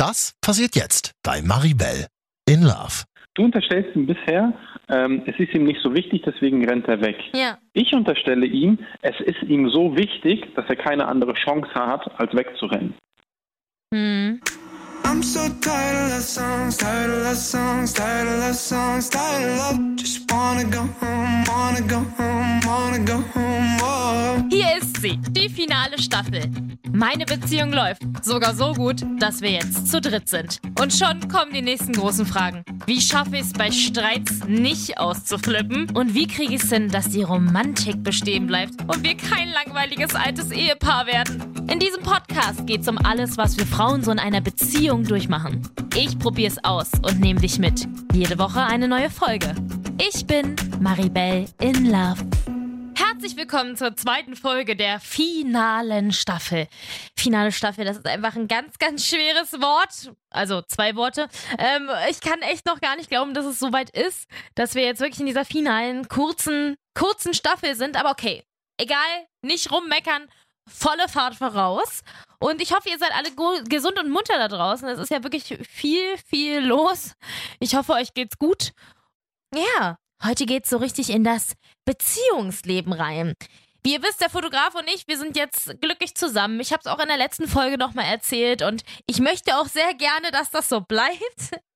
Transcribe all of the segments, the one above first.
Das passiert jetzt bei Maribel in Love. Du unterstellst ihm bisher, ähm, es ist ihm nicht so wichtig, deswegen rennt er weg. Ja. Ich unterstelle ihm, es ist ihm so wichtig, dass er keine andere Chance hat, als wegzurennen. Hm. I'm so tired of love songs, tired of love songs, tired of love songs, tired of love. Just wanna go home, wanna go home, wanna go home. Oh. Hier ist sie, die finale Staffel. Meine Beziehung läuft sogar so gut, dass wir jetzt zu dritt sind. Und schon kommen die nächsten großen Fragen. Wie schaffe ich es bei Streits nicht auszuflippen? Und wie kriege ich es hin, dass die Romantik bestehen bleibt und wir kein langweiliges altes Ehepaar werden? In diesem Podcast geht es um alles, was wir Frauen so in einer Beziehung durchmachen. Ich probiere es aus und nehme dich mit. Jede Woche eine neue Folge. Ich bin Maribel in Love. Herzlich willkommen zur zweiten Folge der finalen Staffel. Finale Staffel, das ist einfach ein ganz, ganz schweres Wort. Also zwei Worte. Ähm, ich kann echt noch gar nicht glauben, dass es soweit ist, dass wir jetzt wirklich in dieser finalen, kurzen, kurzen Staffel sind. Aber okay, egal, nicht rummeckern, volle Fahrt voraus. Und ich hoffe, ihr seid alle gesund und munter da draußen. Es ist ja wirklich viel, viel los. Ich hoffe, euch geht's gut. Ja, heute geht's so richtig in das Beziehungsleben rein. Wie ihr wisst, der Fotograf und ich, wir sind jetzt glücklich zusammen. Ich habe es auch in der letzten Folge nochmal erzählt und ich möchte auch sehr gerne, dass das so bleibt.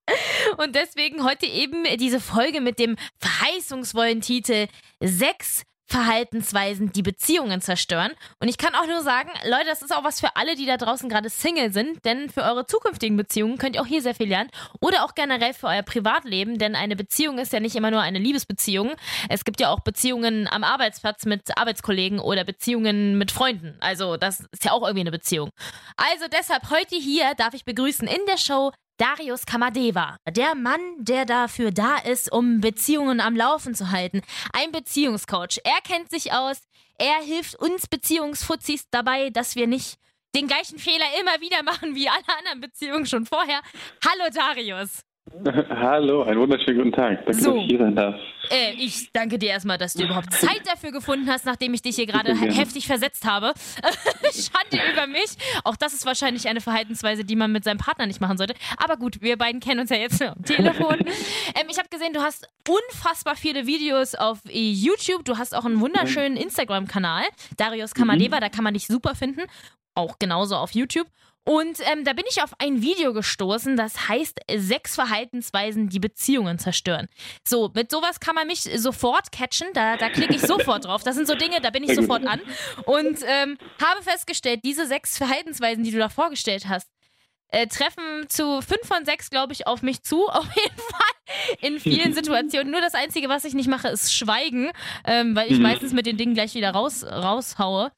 Und deswegen heute eben diese Folge mit dem verheißungsvollen Titel Sechs Verhaltensweisen, die Beziehungen zerstören. Und ich kann auch nur sagen, Leute, das ist auch was für alle, die da draußen gerade Single sind, denn für eure zukünftigen Beziehungen könnt ihr auch hier sehr viel lernen oder auch generell für euer Privatleben, denn eine Beziehung ist ja nicht immer nur eine Liebesbeziehung. Es gibt ja auch Beziehungen am Arbeitsplatz mit Arbeitskollegen oder Beziehungen mit Freunden. Also das ist ja auch irgendwie eine Beziehung. Also deshalb heute hier darf ich begrüßen in der Show Darius Kamadeva, der Mann, der dafür da ist, um Beziehungen am Laufen zu halten. Ein Beziehungscoach. Er kennt sich aus. Er hilft uns Beziehungsfuzis dabei, dass wir nicht den gleichen Fehler immer wieder machen wie alle anderen Beziehungen schon vorher. Hallo Darius. Hallo, einen wunderschönen guten Tag. Danke, So. dass ich hier sein darf. Äh, ich danke dir erstmal, dass du überhaupt Zeit dafür gefunden hast, nachdem ich dich hier gerade heftig versetzt habe. Schande über mich. Auch das ist wahrscheinlich eine Verhaltensweise, die man mit seinem Partner nicht machen sollte. Aber gut, wir beiden kennen uns ja jetzt am Telefon. ähm, ich habe gesehen, du hast unfassbar viele Videos auf YouTube. Du hast auch einen wunderschönen Instagram-Kanal, Darius Kamadeva, da kann man dich super finden. Auch genauso auf YouTube. Und ähm, da bin ich auf ein Video gestoßen, das heißt Sechs Verhaltensweisen, die Beziehungen zerstören. So, mit sowas kann man mich sofort catchen, da, da klicke ich sofort drauf. Das sind so Dinge, da bin ich sofort an. Und ähm, habe festgestellt, diese sechs Verhaltensweisen, die du da vorgestellt hast, äh, treffen zu fünf von sechs, glaube ich, auf mich zu. Auf jeden Fall in vielen Situationen. Nur das Einzige, was ich nicht mache, ist Schweigen, ähm, weil ich Mhm. meistens mit den Dingen gleich wieder raus, raushaue.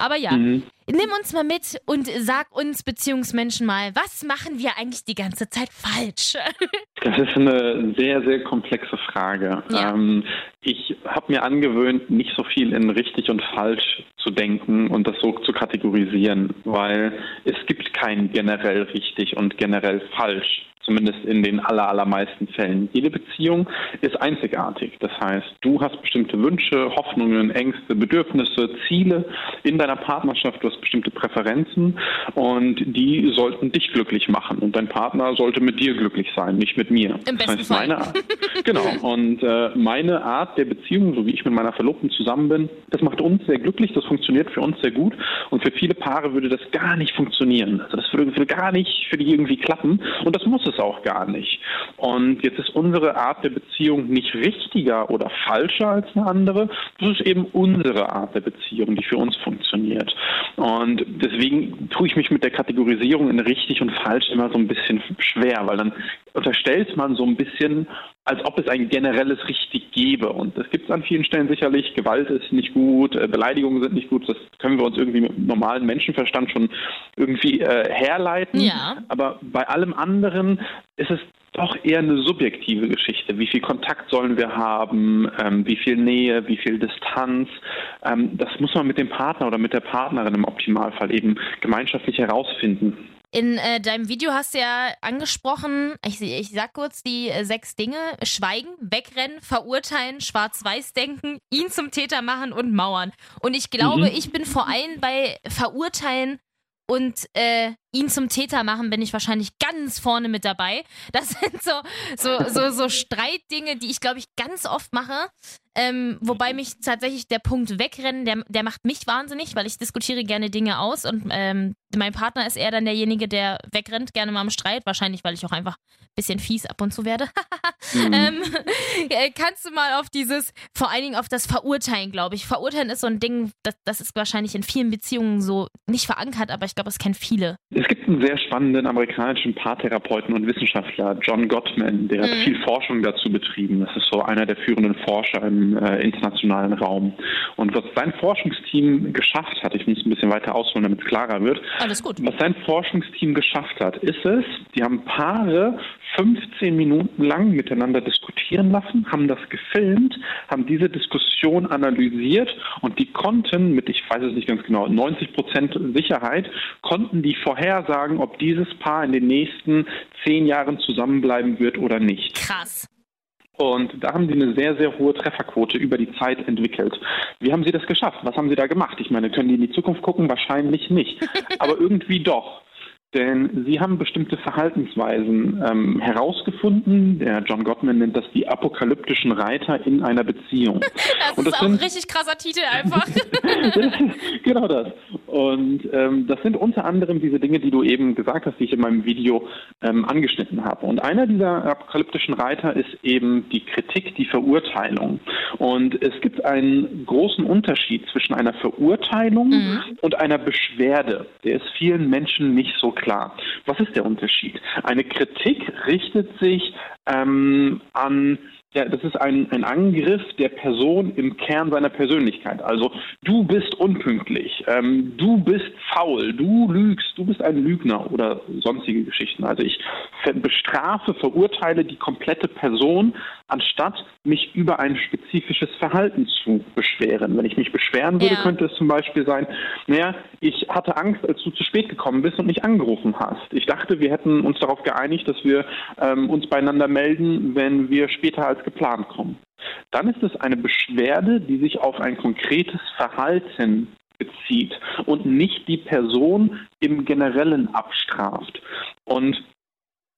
Aber ja, Mhm. nimm uns mal mit und sag uns Beziehungsmenschen mal, was machen wir eigentlich die ganze Zeit falsch? Das ist eine sehr, sehr komplexe Frage. Ja. Ähm, ich habe mir angewöhnt, nicht so viel in richtig und falsch zu denken und das so zu kategorisieren, weil es gibt kein generell richtig und generell falsch. Zumindest in den aller, allermeisten Fällen. Jede Beziehung ist einzigartig. Das heißt, du hast bestimmte Wünsche, Hoffnungen, Ängste, Bedürfnisse, Ziele in deiner Partnerschaft. Du hast bestimmte Präferenzen und die sollten dich glücklich machen. Und dein Partner sollte mit dir glücklich sein, nicht mit mir. Im das besten heißt, meine Art, genau. Und äh, meine Art der Beziehung, so wie ich mit meiner Verlobten zusammen bin, das macht uns sehr glücklich, das funktioniert für uns sehr gut. Und für viele Paare würde das gar nicht funktionieren. Also das würde, würde gar nicht für die irgendwie klappen. Und das muss es auch gar nicht. Und jetzt ist unsere Art der Beziehung nicht richtiger oder falscher als eine andere. Das ist eben unsere Art der Beziehung, die für uns funktioniert. Und deswegen tue ich mich mit der Kategorisierung in richtig und falsch immer so ein bisschen schwer, weil dann unterstellt man so ein bisschen, als ob es ein generelles Richtig gäbe. Und das gibt es an vielen Stellen sicherlich. Gewalt ist nicht gut, äh, Beleidigungen sind nicht gut. Das können wir uns irgendwie mit normalem Menschenverstand schon irgendwie äh, herleiten. Ja. Aber bei allem anderen ist es doch eher eine subjektive Geschichte. Wie viel Kontakt sollen wir haben? Ähm, wie viel Nähe? Wie viel Distanz? Ähm, das muss man mit dem Partner oder mit der Partnerin im Optimalfall eben gemeinschaftlich herausfinden. In äh, deinem Video hast du ja angesprochen, ich, ich sag kurz die äh, sechs Dinge: Schweigen, wegrennen, verurteilen, schwarz-weiß denken, ihn zum Täter machen und mauern. Und ich glaube, Mhm. ich bin vor allem bei verurteilen und äh, ihn zum Täter machen, bin ich wahrscheinlich ganz vorne mit dabei. Das sind so, so, so, so Streitdinge, die ich, glaube ich, ganz oft mache. Ähm, wobei mich tatsächlich der Punkt wegrennen, der, der macht mich wahnsinnig, weil ich diskutiere gerne Dinge aus und ähm, mein Partner ist eher dann derjenige, der wegrennt, gerne mal im Streit. Wahrscheinlich, weil ich auch einfach ein bisschen fies ab und zu werde. mhm. ähm, äh, kannst du mal auf dieses, vor allen Dingen auf das Verurteilen, glaube ich. Verurteilen ist so ein Ding, das, das ist wahrscheinlich in vielen Beziehungen so nicht verankert, aber ich glaube, es kennen viele. Es gibt einen sehr spannenden amerikanischen Paartherapeuten und Wissenschaftler, John Gottman, der mhm. hat viel Forschung dazu betrieben. Das ist so einer der führenden Forscher im äh, internationalen Raum. Und was sein Forschungsteam geschafft hat, ich muss ein bisschen weiter ausholen, damit es klarer wird. Alles gut. Was sein Forschungsteam geschafft hat, ist es, die haben Paare 15 Minuten lang miteinander diskutieren lassen, haben das gefilmt, haben diese Diskussion analysiert und die konnten mit, ich weiß es nicht ganz genau, 90 Prozent Sicherheit, konnten die vorhersagen, ob dieses Paar in den nächsten zehn Jahren zusammenbleiben wird oder nicht. Krass. Und da haben sie eine sehr, sehr hohe Trefferquote über die Zeit entwickelt. Wie haben sie das geschafft? Was haben sie da gemacht? Ich meine, können die in die Zukunft gucken? Wahrscheinlich nicht. Aber irgendwie doch. Denn sie haben bestimmte Verhaltensweisen ähm, herausgefunden. Der John Gottman nennt das die apokalyptischen Reiter in einer Beziehung. Das, das ist auch ein richtig krasser Titel einfach. genau das. Und ähm, das sind unter anderem diese Dinge, die du eben gesagt hast, die ich in meinem Video ähm, angeschnitten habe. Und einer dieser apokalyptischen Reiter ist eben die Kritik, die Verurteilung. Und es gibt einen großen Unterschied zwischen einer Verurteilung mhm. und einer Beschwerde. Der ist vielen Menschen nicht so klar. Was ist der Unterschied? Eine Kritik richtet sich ähm, an ja, das ist ein, ein Angriff der Person im Kern seiner Persönlichkeit. Also du bist unpünktlich, ähm, du bist faul, du lügst, du bist ein Lügner oder sonstige Geschichten. Also ich bestrafe, verurteile die komplette Person, anstatt mich über ein spezifisches Verhalten zu beschweren. Wenn ich mich beschweren würde, ja. könnte es zum Beispiel sein, naja, ich hatte Angst, als du zu spät gekommen bist und mich angerufen hast. Ich dachte, wir hätten uns darauf geeinigt, dass wir ähm, uns beieinander melden, wenn wir später als geplant kommen. Dann ist es eine Beschwerde, die sich auf ein konkretes Verhalten bezieht und nicht die Person im Generellen abstraft. Und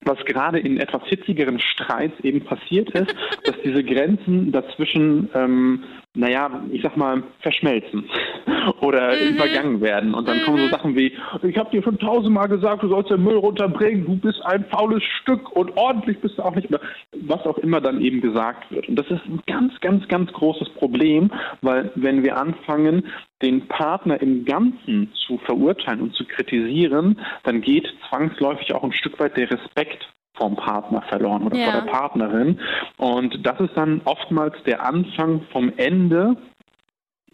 was gerade in etwas hitzigeren Streits eben passiert ist, dass diese Grenzen dazwischen, ähm, naja, ich sag mal, verschmelzen oder mhm. übergangen werden. Und dann mhm. kommen so mhm. Sachen wie, ich habe dir schon tausendmal gesagt, du sollst den Müll runterbringen, du bist ein faules Stück und ordentlich bist du auch nicht. Oder was auch immer dann eben gesagt wird. Und das ist ein ganz, ganz, ganz großes Problem, weil wenn wir anfangen, den Partner im Ganzen zu verurteilen und zu kritisieren, dann geht zwangsläufig auch ein Stück weit der Respekt vom Partner verloren oder ja. vor der Partnerin. Und das ist dann oftmals der Anfang vom Ende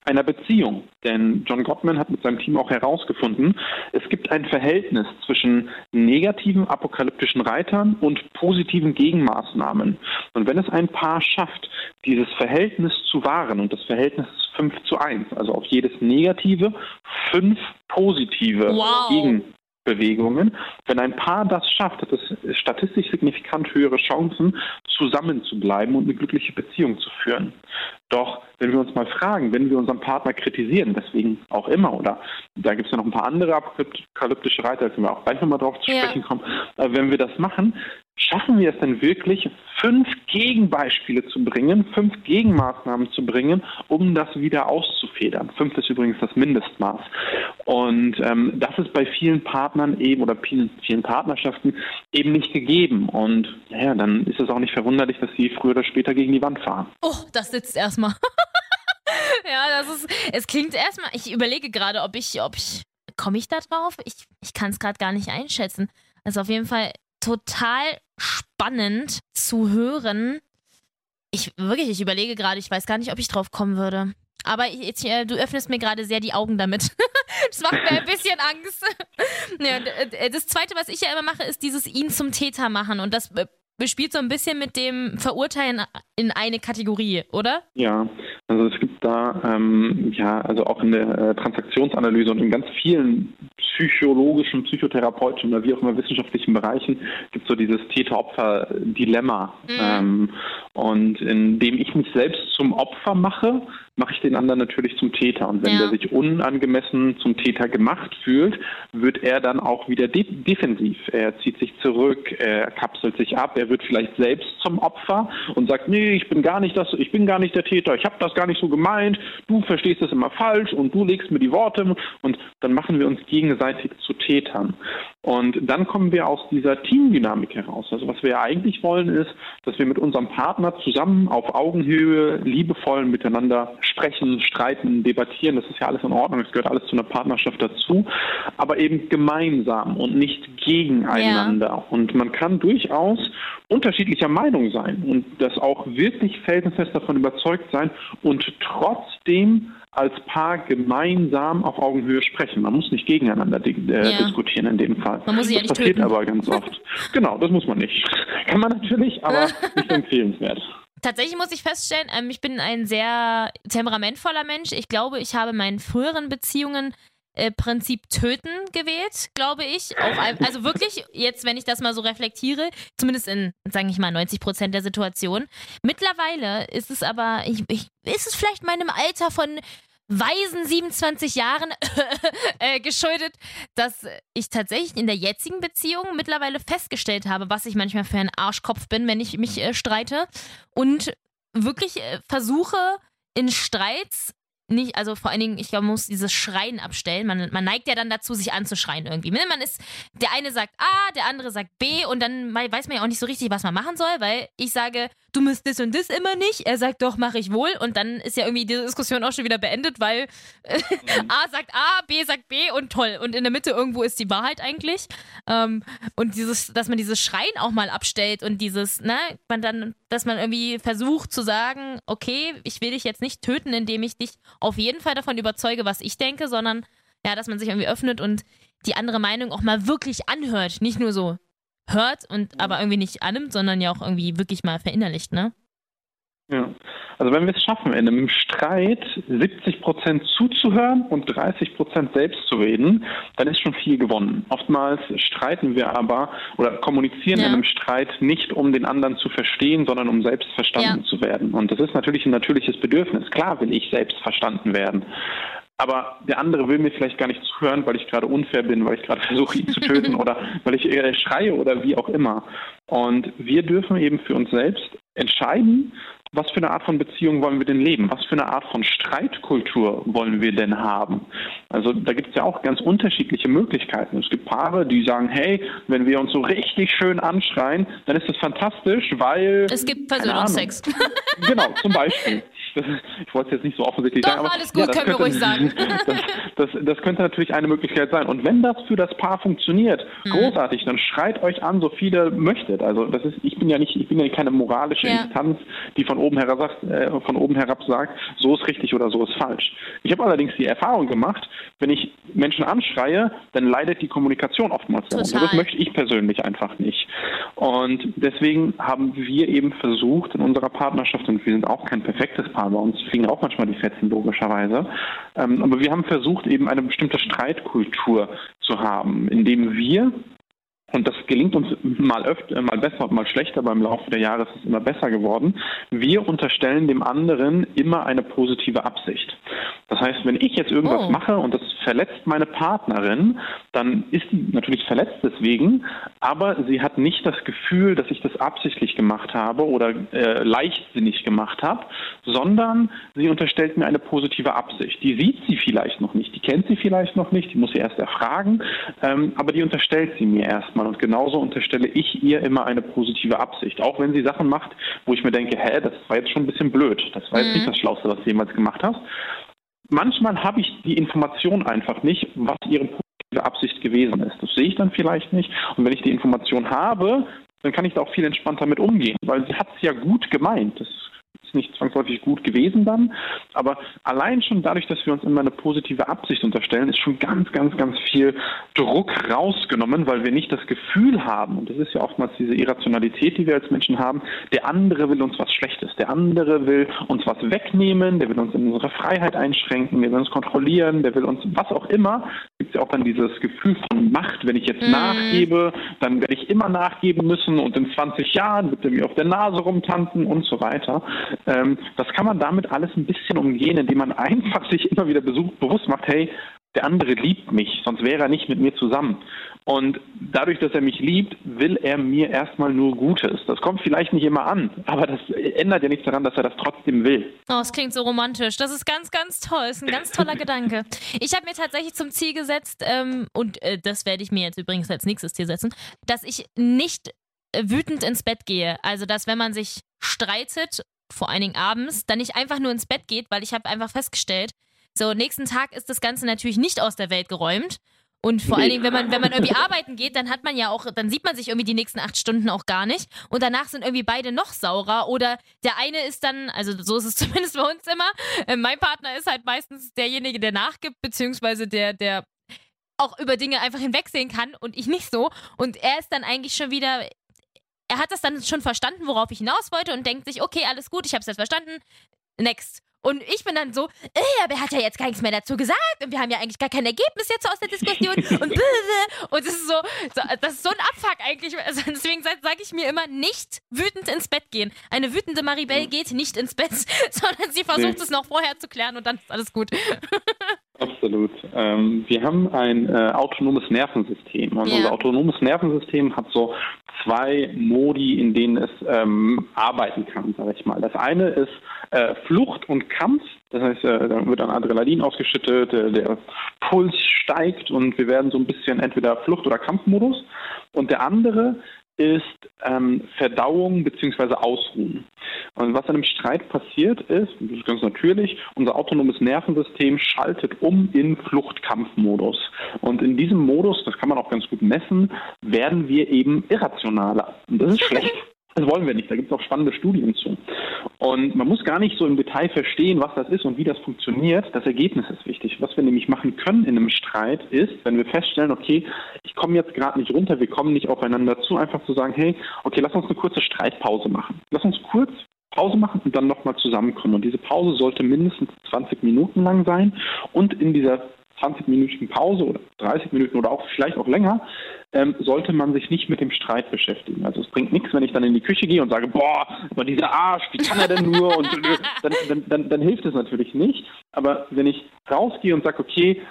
einer Beziehung. Denn John Gottman hat mit seinem Team auch herausgefunden, es gibt ein Verhältnis zwischen negativen apokalyptischen Reitern und positiven Gegenmaßnahmen. Und wenn es ein Paar schafft, dieses Verhältnis zu wahren, und das Verhältnis ist 5 zu 1, also auf jedes Negative fünf positive wow. Gegen Bewegungen. Wenn ein Paar das schafft, hat es statistisch signifikant höhere Chancen, zusammen zu bleiben und eine glückliche Beziehung zu führen. Doch wenn wir uns mal fragen, wenn wir unseren Partner kritisieren, deswegen auch immer, oder da gibt es ja noch ein paar andere apokalyptische Reiter, da können wir auch gleich nochmal drauf zu sprechen kommen, aber wenn wir das machen, schaffen wir es denn wirklich, fünf Gegenbeispiele zu bringen, fünf Gegenmaßnahmen zu bringen, um das wieder auszufedern. Fünf ist übrigens das Mindestmaß. Und ähm, das ist bei vielen Partnern eben oder vielen, Partnerschaften eben nicht gegeben. Und naja, dann ist es auch nicht verwunderlich, dass sie früher oder später gegen die Wand fahren. Oh, das sitzt erstmal. ja, das ist, es klingt erstmal, ich überlege gerade, ob ich, ob ich, komme ich da drauf? Ich, ich kann es gerade gar nicht einschätzen. Also auf jeden Fall total spannend zu hören. Ich wirklich, ich überlege gerade, ich weiß gar nicht, ob ich drauf kommen würde. Aber jetzt, äh, du öffnest mir gerade sehr die Augen damit. das macht mir ein bisschen Angst. ja, äh, das Zweite, was ich ja immer mache, ist dieses ihn zum Täter machen. Und das bespielt so ein bisschen mit dem Verurteilen in eine Kategorie, oder? Ja, also es gibt da, ähm, ja, also auch in der äh, Transaktionsanalyse und in ganz vielen psychologischen, psychotherapeutischen oder wie auch immer wissenschaftlichen Bereichen gibt es so dieses Täter-Opfer-Dilemma. Mhm. Ähm, und indem ich mich selbst zum Opfer mache, mache ich den anderen natürlich zum Täter. Und wenn Ja. der sich unangemessen zum Täter gemacht fühlt, wird er dann auch wieder de defensiv. Er zieht sich zurück, er kapselt sich ab, er wird vielleicht selbst zum Opfer und sagt, nee, ich bin gar nicht das, ich bin gar nicht der Täter, ich habe das gar nicht so gemeint, du verstehst das immer falsch und du legst mir die Worte und dann machen wir uns gegenseitig zu Tätern. Und dann kommen wir aus dieser Teamdynamik heraus. Also was wir eigentlich wollen ist, dass wir mit unserem Partner zusammen auf Augenhöhe liebevoll miteinander sprechen, streiten, debattieren. Das ist ja alles in Ordnung, das gehört alles zu einer Partnerschaft dazu, aber eben gemeinsam und nicht gegeneinander. Und man kann durchaus unterschiedlicher Meinung sein und das auch wirklich felsenfest davon überzeugt sein und trotzdem als Paar gemeinsam auf Augenhöhe sprechen. Man muss nicht gegeneinander di äh, Ja. diskutieren in dem Fall. Man muss ja das nicht passiert töten. aber ganz oft. genau, das muss man nicht. Kann man natürlich, aber nicht empfehlenswert. Tatsächlich muss ich feststellen, ähm, ich bin ein sehr temperamentvoller Mensch. Ich glaube, ich habe in meinen früheren Beziehungen äh, Prinzip töten gewählt, glaube ich. Auch, also wirklich, jetzt, wenn ich das mal so reflektiere, zumindest in, sage ich mal, 90 Prozent der Situation. Mittlerweile ist es aber, ich, ich, ist es vielleicht meinem Alter von weisen 27 Jahren äh, geschuldet, dass ich tatsächlich in der jetzigen Beziehung mittlerweile festgestellt habe, was ich manchmal für ein Arschkopf bin, wenn ich mich äh, streite. Und wirklich äh, versuche in Streits nicht, also vor allen Dingen, ich glaube, man muss dieses Schreien abstellen. Man, man neigt ja dann dazu, sich anzuschreien irgendwie. Man ist, der eine sagt A, der andere sagt B und dann wei- weiß man ja auch nicht so richtig, was man machen soll, weil ich sage, du musst das und das immer nicht. Er sagt doch, mache ich wohl. Und dann ist ja irgendwie die Diskussion auch schon wieder beendet, weil äh, A sagt A, B sagt B und toll. Und in der Mitte irgendwo ist die Wahrheit eigentlich. Ähm, und dieses, dass man dieses Schreien auch mal abstellt und dieses, ne, man dann, dass man irgendwie versucht zu sagen, okay, ich will dich jetzt nicht töten, indem ich dich auf jeden Fall davon überzeuge, was ich denke, sondern ja, dass man sich irgendwie öffnet und die andere Meinung auch mal wirklich anhört. Nicht nur so hört und aber irgendwie nicht annimmt, sondern ja auch irgendwie wirklich mal verinnerlicht, ne? Ja. Also wenn wir es schaffen, in einem Streit 70 Prozent zuzuhören und 30 Prozent selbst zu reden, dann ist schon viel gewonnen. Oftmals streiten wir aber oder kommunizieren Ja. in einem Streit nicht, um den anderen zu verstehen, sondern um selbst verstanden Ja. zu werden. Und das ist natürlich ein natürliches Bedürfnis. Klar will ich selbst verstanden werden. Aber der andere will mir vielleicht gar nicht zuhören, weil ich gerade unfair bin, weil ich gerade versuche, ihn zu töten oder weil ich äh, schreie oder wie auch immer. Und wir dürfen eben für uns selbst entscheiden, was für eine Art von Beziehung wollen wir denn leben? Was für eine Art von Streitkultur wollen wir denn haben? Also da gibt es ja auch ganz unterschiedliche Möglichkeiten. Es gibt Paare, die sagen, hey, wenn wir uns so richtig schön anschreien, dann ist das fantastisch, weil... Es gibt. Versöhnungsex. Genau, zum Beispiel. Ich wollte es jetzt nicht so offensichtlich Doch, sagen. aber alles gut, das können wir ruhig sagen. Das, das, das könnte natürlich eine Möglichkeit sein. Und wenn das für das Paar funktioniert, Mhm. großartig, dann schreit euch an, so viel ihr möchtet. Also das ist, ich bin ja nicht, ich bin ja keine moralische Ja. Instanz, die von oben herab sagt, äh, von oben herab sagt, so ist richtig oder so ist falsch. Ich habe allerdings die Erfahrung gemacht, wenn ich Menschen anschreie, dann leidet die Kommunikation oftmals darunter. Das möchte ich persönlich einfach nicht. Und deswegen haben wir eben versucht in unserer Partnerschaft, und wir sind auch kein perfektes Bei uns fliegen auch manchmal die Fetzen logischerweise, ähm, aber wir haben versucht eben eine bestimmte Streitkultur zu haben, indem wir und das gelingt uns mal öfter, mal besser und mal schlechter, aber im Laufe der Jahre ist es immer besser geworden. Wir unterstellen dem anderen immer eine positive Absicht. Das heißt, wenn ich jetzt irgendwas Oh. mache und das verletzt meine Partnerin, dann ist die natürlich verletzt deswegen, aber sie hat nicht das Gefühl, dass ich das absichtlich gemacht habe oder äh, leichtsinnig gemacht habe, sondern sie unterstellt mir eine positive Absicht. Die sieht sie vielleicht noch nicht, die kennt sie vielleicht noch nicht, die muss sie erst erfragen, ähm, aber die unterstellt sie mir erstmal. Und genauso unterstelle ich ihr immer eine positive Absicht. Auch wenn sie Sachen macht, wo ich mir denke, hä, das war jetzt schon ein bisschen blöd, das war jetzt Mhm. nicht das Schlauste, was du jemals gemacht hast. Manchmal habe ich die Information einfach nicht, was ihre Absicht gewesen ist. Das sehe ich dann vielleicht nicht. Und wenn ich die Information habe, dann kann ich da auch viel entspannter mit umgehen, weil sie hat es ja gut gemeint. Das ist nicht zwangsläufig gut gewesen dann, aber allein schon dadurch, dass wir uns immer eine positive Absicht unterstellen, ist schon ganz, ganz, ganz viel Druck rausgenommen, weil wir nicht das Gefühl haben, und das ist ja oftmals diese Irrationalität, die wir als Menschen haben, der andere will uns was Schlechtes, der andere will uns was wegnehmen, der will uns in unsere Freiheit einschränken, der will uns kontrollieren, der will uns was auch immer. Gibt es ja auch dann dieses Gefühl von Macht, wenn ich jetzt Mhm. nachgebe, dann werde ich immer nachgeben müssen und in 20 Jahren wird er mir auf der Nase rumtanzen und so weiter. Ähm, das kann man damit alles ein bisschen umgehen, indem man einfach sich immer wieder bewusst macht, hey, der andere liebt mich, sonst wäre er nicht mit mir zusammen. Und dadurch, dass er mich liebt, will er mir erstmal nur Gutes. Das kommt vielleicht nicht immer an, aber das ändert ja nichts daran, dass er das trotzdem will. Oh, es klingt so romantisch. Das ist ganz, ganz toll. Ist ein ganz toller Gedanke. Ich habe mir tatsächlich zum Ziel gesetzt, ähm, und äh, das werde ich mir jetzt übrigens als nächstes Ziel setzen, dass ich nicht äh, wütend ins Bett gehe. Also, dass wenn man sich streitet, vor allen Dingen abends, dann nicht einfach nur ins Bett geht, weil ich habe einfach festgestellt, so, nächsten Tag ist das Ganze natürlich nicht aus der Welt geräumt. Und vor allen Dingen, wenn man, wenn man irgendwie arbeiten geht, dann hat man ja auch, dann sieht man sich irgendwie die nächsten acht Stunden auch gar nicht. Und danach sind irgendwie beide noch saurer. Oder der eine ist dann, also so ist es zumindest bei uns immer. Äh, mein Partner ist halt meistens derjenige, der nachgibt, beziehungsweise der, der auch über Dinge einfach hinwegsehen kann und ich nicht so. Und er ist dann eigentlich schon wieder. Er hat das dann schon verstanden, worauf ich hinaus wollte und denkt sich, okay, alles gut, ich habe es jetzt verstanden. Next. Und ich bin dann so, äh, aber er hat ja jetzt gar nichts mehr dazu gesagt und wir haben ja eigentlich gar kein Ergebnis jetzt aus der Diskussion und blablabla. und es ist so, so, das ist so ein Abfuck eigentlich. Also deswegen sage sag ich mir immer, nicht wütend ins Bett gehen. Eine wütende Maribel geht nicht ins Bett, sondern sie versucht Nee. es noch vorher zu klären und dann ist alles gut. Absolut. Ähm, wir haben ein äh, autonomes Nervensystem und Ja. unser autonomes Nervensystem hat so zwei Modi, in denen es ähm, arbeiten kann, sage ich mal. Das eine ist äh, Flucht und Kampf. Das heißt, äh, da wird dann Adrenalin ausgeschüttet, äh, der Puls steigt und wir werden so ein bisschen entweder Flucht- oder Kampfmodus. Und der andere ist ähm, Verdauung bzw. Ausruhen. Und was in einem Streit passiert ist, das ist ganz natürlich, unser autonomes Nervensystem schaltet um in Fluchtkampfmodus. Und in diesem Modus, das kann man auch ganz gut messen, werden wir eben irrationaler. Und das ist schlecht. Das wollen wir nicht. Da gibt es auch spannende Studien zu. Und man muss gar nicht so im Detail verstehen, was das ist und wie das funktioniert. Das Ergebnis ist wichtig. Was wir nämlich machen können in einem Streit ist, wenn wir feststellen, okay, ich komme jetzt gerade nicht runter, wir kommen nicht aufeinander zu, einfach zu sagen, hey, okay, lass uns eine kurze Streitpause machen. Lass uns kurz Pause machen und dann nochmal zusammenkommen. Und diese Pause sollte mindestens 20 Minuten lang sein. Und in dieser 20-minütigen Pause oder 30 Minuten oder auch vielleicht auch länger, ähm, sollte man sich nicht mit dem Streit beschäftigen. Also es bringt nichts, wenn ich dann in die Küche gehe und sage, boah, aber dieser Arsch, wie kann er denn nur? Und äh, dann, dann, dann, dann hilft es natürlich nicht. Aber wenn ich rausgehe und sage, okay,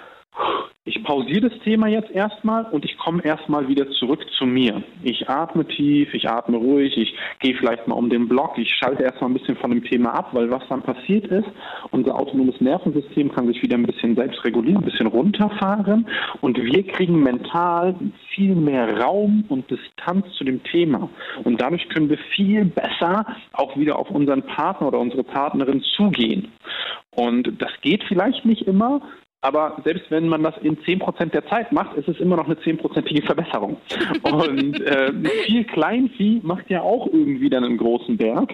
ich pausiere das Thema jetzt erstmal und ich komme erstmal wieder zurück zu mir. Ich atme tief, ich atme ruhig, ich gehe vielleicht mal um den Block, ich schalte erstmal ein bisschen von dem Thema ab, weil was dann passiert ist, unser autonomes Nervensystem kann sich wieder ein bisschen selbst regulieren, ein bisschen runterfahren und wir kriegen mental viel mehr Raum und Distanz zu dem Thema. Und dadurch können wir viel besser auch wieder auf unseren Partner oder unsere Partnerin zugehen. Und das geht vielleicht nicht immer, aber selbst wenn man das in 10% der Zeit macht, ist es immer noch eine 10%ige Verbesserung. Und äh, viel Kleinvieh macht ja auch irgendwie dann einen großen Berg.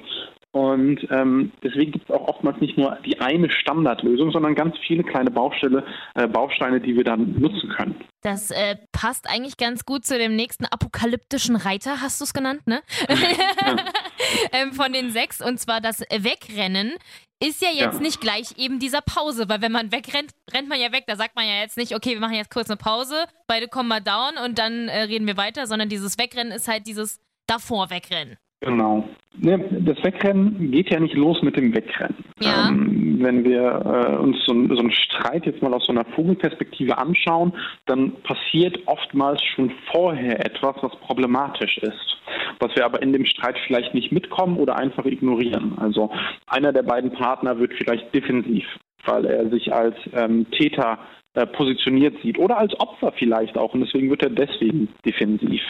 Und ähm, deswegen gibt es auch oftmals nicht nur die eine Standardlösung, sondern ganz viele kleine Baustelle, äh, Bausteine, die wir dann nutzen können. Das äh, passt eigentlich ganz gut zu dem nächsten apokalyptischen Reiter, hast du es genannt, ne? ähm, von den sechs, und zwar das Wegrennen. Ist ja jetzt Ja. nicht gleich eben dieser Pause, weil wenn man wegrennt, rennt man ja weg. Da sagt man ja jetzt nicht, okay, wir machen jetzt kurz eine Pause, beide kommen mal down und dann äh, reden wir weiter, sondern dieses Wegrennen ist halt dieses davor wegrennen. Genau. Das Wegrennen geht ja nicht los mit dem Wegrennen. Ja. Ähm, wenn wir äh, uns so, so einen Streit jetzt mal aus so einer Vogelperspektive anschauen, dann passiert oftmals schon vorher etwas, was problematisch ist, was wir aber in dem Streit vielleicht nicht mitkommen oder einfach ignorieren. Also einer der beiden Partner wird vielleicht defensiv, weil er sich als ähm, Täter äh, positioniert sieht oder als Opfer vielleicht auch und deswegen wird er deswegen defensiv.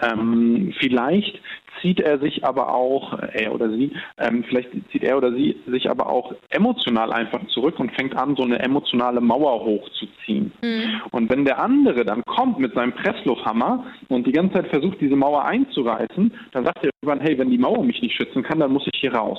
Ähm, vielleicht zieht er sich aber auch, er oder sie, ähm, vielleicht zieht er oder sie sich aber auch emotional einfach zurück und fängt an, so eine emotionale Mauer hochzuziehen. Und wenn der andere dann kommt mit seinem Presslufthammer und die ganze Zeit versucht, diese Mauer einzureißen, dann sagt er irgendwann, hey, wenn die Mauer mich nicht schützen kann, dann muss ich hier raus.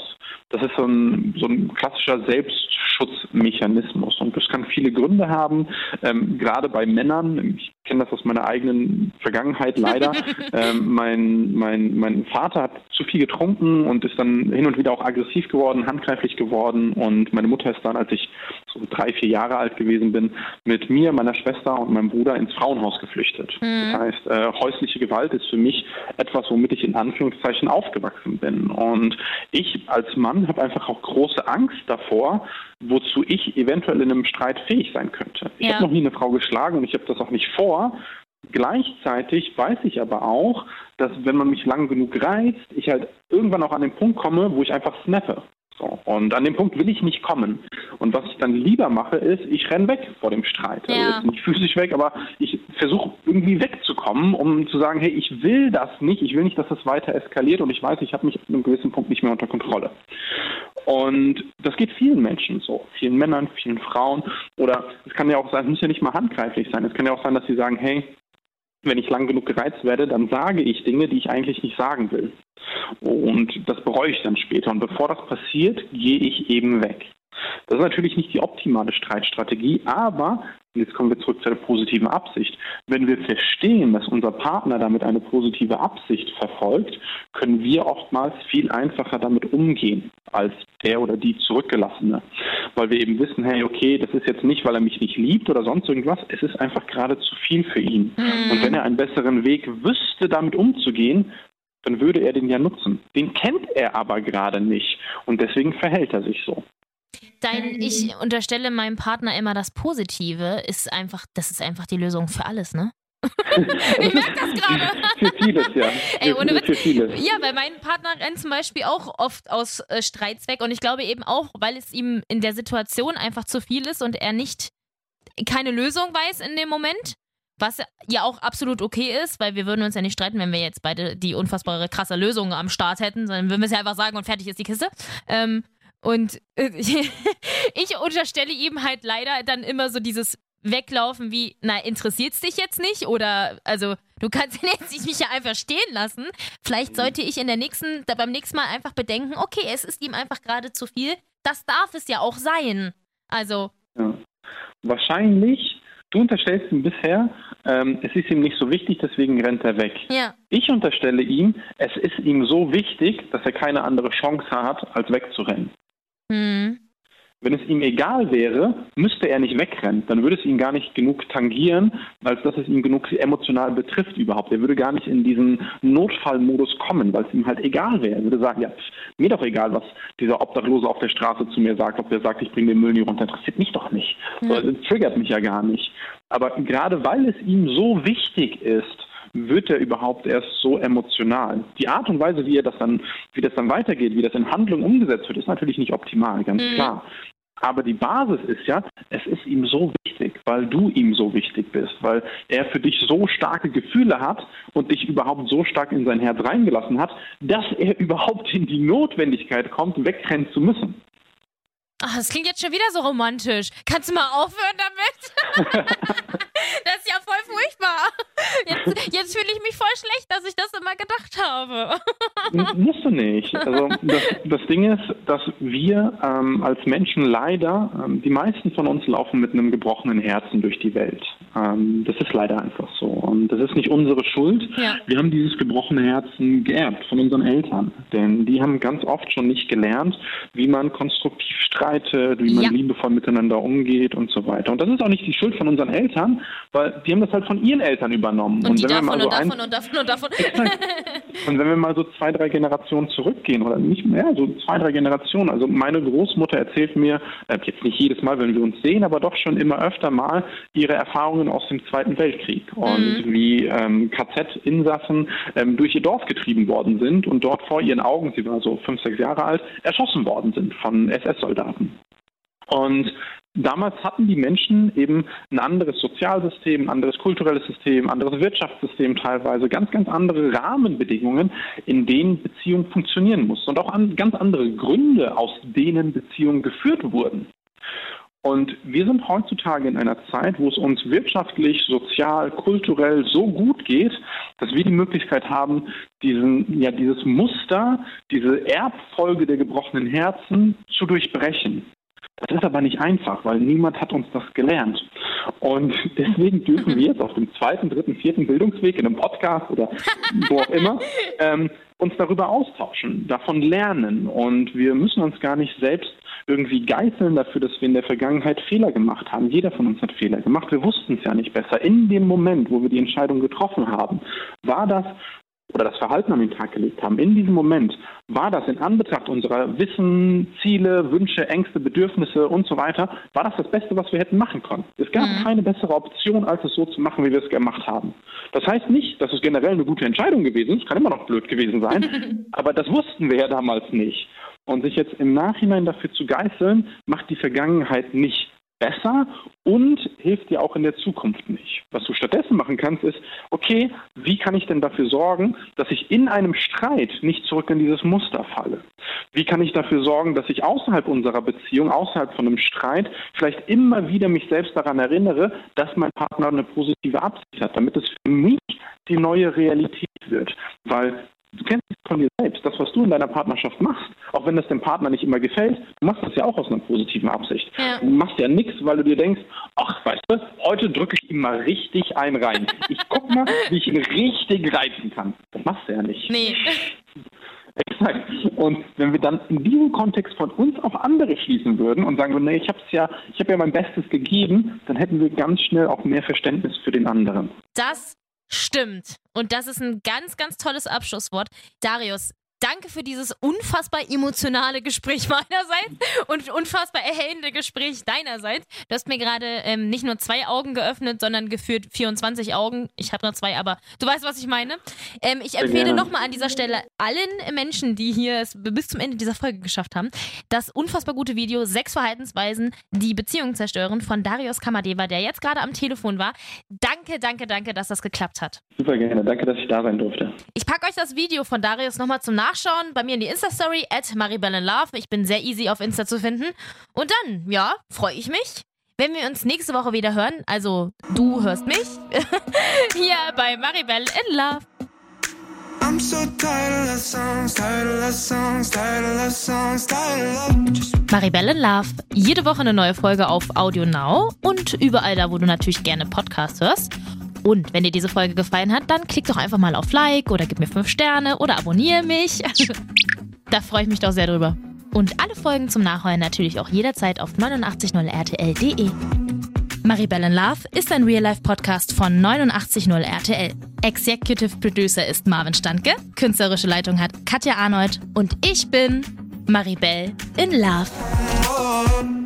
Das ist so ein, so ein klassischer Selbstschutzmechanismus und das kann viele Gründe haben. Ähm, gerade bei Männern, ich kenne das aus meiner eigenen Vergangenheit leider. ähm, mein, mein, mein Vater hat zu viel getrunken und ist dann hin und wieder auch aggressiv geworden, handgreiflich geworden. Und meine Mutter ist dann, als ich so drei, vier Jahre alt gewesen bin, mit mir, meiner Schwester und meinem Bruder ins Frauenhaus geflüchtet. Mhm. Das heißt, äh, häusliche Gewalt ist für mich etwas, womit ich in Anführungszeichen aufgewachsen bin. Und ich als Mann habe einfach auch große Angst davor, wozu ich eventuell in einem Streit fähig sein könnte. Ich ja. habe noch nie eine Frau geschlagen und ich habe das auch nicht vor. Gleichzeitig weiß ich aber auch, dass wenn man mich lang genug reizt, ich halt irgendwann auch an den Punkt komme, wo ich einfach snappe. So. Und an dem Punkt will ich nicht kommen. Und was ich dann lieber mache, ist, ich renne weg vor dem Streit. Also ja. Also nicht physisch weg, aber ich versuche irgendwie wegzukommen, um zu sagen, hey, ich will das nicht, ich will nicht, dass das weiter eskaliert und ich weiß, ich habe mich an einem gewissen Punkt nicht mehr unter Kontrolle. Und das geht vielen Menschen so, vielen Männern, vielen Frauen. Oder es kann ja auch sein, es muss ja nicht mal handgreiflich sein. Es kann ja auch sein, dass sie sagen, hey, wenn ich lang genug gereizt werde, dann sage ich Dinge, die ich eigentlich nicht sagen will. Und das bereue ich dann später. Und bevor das passiert, gehe ich eben weg. Das ist natürlich nicht die optimale Streitstrategie, aber jetzt kommen wir zurück zu der positiven Absicht. Wenn wir verstehen, dass unser Partner damit eine positive Absicht verfolgt, können wir oftmals viel einfacher damit umgehen als der oder die Zurückgelassene. Weil wir eben wissen, hey, okay, das ist jetzt nicht, weil er mich nicht liebt oder sonst irgendwas, es ist einfach gerade zu viel für ihn. Mhm. Und wenn er einen besseren Weg wüsste, damit umzugehen, dann würde er den ja nutzen. Den kennt er aber gerade nicht und deswegen verhält er sich so. Dein, ich unterstelle meinem Partner immer das Positive, ist einfach, das ist einfach die Lösung für alles, ne? ich merke das gerade. Für vieles, ja. Ey, ohne Witz. Für vieles. Ja, weil mein Partner rennt zum Beispiel auch oft aus äh, Streits weg und ich glaube eben auch, weil es ihm in der Situation einfach zu viel ist und er nicht keine Lösung weiß in dem Moment. Was ja auch absolut okay ist, weil wir würden uns ja nicht streiten, wenn wir jetzt beide die unfassbare krasse Lösung am Start hätten, sondern würden wir es ja einfach sagen und fertig ist die Kiste. Ähm, und äh, ich unterstelle ihm halt leider dann immer so dieses Weglaufen wie, na, interessiert's dich jetzt nicht? Oder, also, du kannst jetzt mich ja einfach stehen lassen. Vielleicht sollte ich in der nächsten, beim nächsten Mal einfach bedenken, okay, es ist ihm einfach gerade zu viel. Das darf es ja auch sein. Also. Ja. Wahrscheinlich, du unterstellst ihm bisher, ähm, es ist ihm nicht so wichtig, deswegen rennt er weg. Ja. Ich unterstelle ihm, es ist ihm so wichtig, dass er keine andere Chance hat, als wegzurennen. Mhm. Wenn es ihm egal wäre, müsste er nicht wegrennen. Dann würde es ihn gar nicht genug tangieren, als dass es ihn genug emotional betrifft überhaupt. Er würde gar nicht in diesen Notfallmodus kommen, weil es ihm halt egal wäre. Er würde sagen, ja, mir doch egal, was dieser Obdachlose auf der Straße zu mir sagt, ob er sagt, ich bringe den Müll nie runter, interessiert mich doch nicht. Mhm. So, das triggert mich ja gar nicht. Aber gerade weil es ihm so wichtig ist, wird er überhaupt erst so emotional? Die Art und Weise, wie er das dann, wie das dann weitergeht, wie das in Handlung umgesetzt wird, ist natürlich nicht optimal, ganz mhm. klar. Aber die Basis ist ja, es ist ihm so wichtig, weil du ihm so wichtig bist, weil er für dich so starke Gefühle hat und dich überhaupt so stark in sein Herz reingelassen hat, dass er überhaupt in die Notwendigkeit kommt, wegrennen zu müssen. Ach, das klingt jetzt schon wieder so romantisch. Kannst du mal aufhören damit? das ist ja voll furchtbar. Jetzt, jetzt fühle ich mich voll schlecht, dass ich das immer gedacht habe. Musst du nicht. Also das, das Ding ist, dass wir ähm, als Menschen leider, ähm, die meisten von uns laufen mit einem gebrochenen Herzen durch die Welt. Ähm, das ist leider einfach so. Und das ist nicht unsere Schuld. Ja. Wir haben dieses gebrochene Herzen geerbt von unseren Eltern. Denn die haben ganz oft schon nicht gelernt, wie man konstruktiv streitet, wie man ja. liebevoll miteinander umgeht und so weiter. Und das ist auch nicht die Schuld von unseren Eltern, weil die haben das halt von ihren Eltern übernommen. Und, und die davon so und davon und davon und davon. und wenn wir mal so zwei, drei Generationen zurückgehen, oder nicht mehr, so zwei, drei Generationen, also meine Großmutter erzählt mir, äh, jetzt nicht jedes Mal, wenn wir uns sehen, aber doch schon immer öfter mal ihre Erfahrungen aus dem Zweiten Weltkrieg und mhm. wie ähm, KZ-Insassen ähm, durch ihr Dorf getrieben worden sind und dort vor ihren Augen, sie war so fünf, sechs Jahre alt, erschossen worden sind von SS-Soldaten. Und damals hatten die Menschen eben ein anderes Sozialsystem, ein anderes kulturelles System, ein anderes Wirtschaftssystem teilweise, ganz, ganz andere Rahmenbedingungen, in denen Beziehungen funktionieren mussten und auch an ganz andere Gründe, aus denen Beziehungen geführt wurden. Und wir sind heutzutage in einer Zeit, wo es uns wirtschaftlich, sozial, kulturell so gut geht, dass wir die Möglichkeit haben, diesen, ja, dieses Muster, diese Erbfolge der gebrochenen Herzen zu durchbrechen. Das ist aber nicht einfach, weil niemand hat uns das gelernt. Und deswegen dürfen wir jetzt auf dem zweiten, dritten, vierten Bildungsweg in einem Podcast oder wo auch immer ähm, uns darüber austauschen, davon lernen. Und wir müssen uns gar nicht selbst irgendwie geißeln dafür, dass wir in der Vergangenheit Fehler gemacht haben. Jeder von uns hat Fehler gemacht. Wir wussten es ja nicht besser. In dem Moment, wo wir die Entscheidung getroffen haben, war das oder das Verhalten an den Tag gelegt haben, in diesem Moment, war das in Anbetracht unserer Wissen, Ziele, Wünsche, Ängste, Bedürfnisse und so weiter, war das das Beste, was wir hätten machen können. Es gab mhm. keine bessere Option, als es so zu machen, wie wir es gemacht haben. Das heißt nicht, dass es generell eine gute Entscheidung gewesen ist, kann immer noch blöd gewesen sein, aber das wussten wir ja damals nicht. Und sich jetzt im Nachhinein dafür zu geißeln, macht die Vergangenheit nicht besser und hilft dir auch in der Zukunft nicht. Was du stattdessen machen kannst, ist, okay, wie kann ich denn dafür sorgen, dass ich in einem Streit nicht zurück in dieses Muster falle? Wie kann ich dafür sorgen, dass ich außerhalb unserer Beziehung, außerhalb von einem Streit, vielleicht immer wieder mich selbst daran erinnere, dass mein Partner eine positive Absicht hat, damit es für mich die neue Realität wird. Weil Du kennst es von dir selbst, das, was du in deiner Partnerschaft machst, auch wenn das dem Partner nicht immer gefällt, du machst das ja auch aus einer positiven Absicht. Ja. Du machst ja nichts, weil du dir denkst, ach, weißt du, heute drücke ich ihm mal richtig einen rein. Ich guck mal, wie ich ihn richtig reizen kann. Das machst du ja nicht. Nee. Exakt. Und wenn wir dann in diesem Kontext von uns auf andere schließen würden und sagen würden, nee, ich habe ja, ich habe ja mein Bestes gegeben, dann hätten wir ganz schnell auch mehr Verständnis für den anderen. Das Stimmt. Und das ist ein ganz, ganz tolles Abschlusswort. Darius, Danke für dieses unfassbar emotionale Gespräch meinerseits und unfassbar erhellende Gespräch deinerseits. Du hast mir gerade ähm, nicht nur zwei Augen geöffnet, sondern geführt 24 Augen. Ich habe nur zwei, aber du weißt, was ich meine. Ähm, ich empfehle nochmal an dieser Stelle allen Menschen, die hier es bis zum Ende dieser Folge geschafft haben, das unfassbar gute Video Sechs Verhaltensweisen, die Beziehungen zerstören von Darius Kamadeva, der jetzt gerade am Telefon war. Danke, danke, danke, dass das geklappt hat. Super gerne. Danke, dass ich da sein durfte. Ich packe euch das Video von Darius nochmal zum Nachhinein nachschauen bei mir in die Insta-Story at Love. Ich bin sehr easy auf Insta zu finden. Und dann, ja, freue ich mich, wenn wir uns nächste Woche wieder hören. Also, du hörst mich hier bei Maribel in Love. Maribel in Love. Jede Woche eine neue Folge auf Audio Now und überall da, wo du natürlich gerne Podcasts hörst. Und wenn dir diese Folge gefallen hat, dann klick doch einfach mal auf Like oder gib mir 5 Sterne oder abonniere mich. da freue ich mich doch sehr drüber. Und alle Folgen zum Nachhören natürlich auch jederzeit auf 890rtl.de. Maribel in Love ist ein Real-Life-Podcast von 890 RTL. Executive Producer ist Marvin Standke, künstlerische Leitung hat Katja Arnold und ich bin Maribel in Love.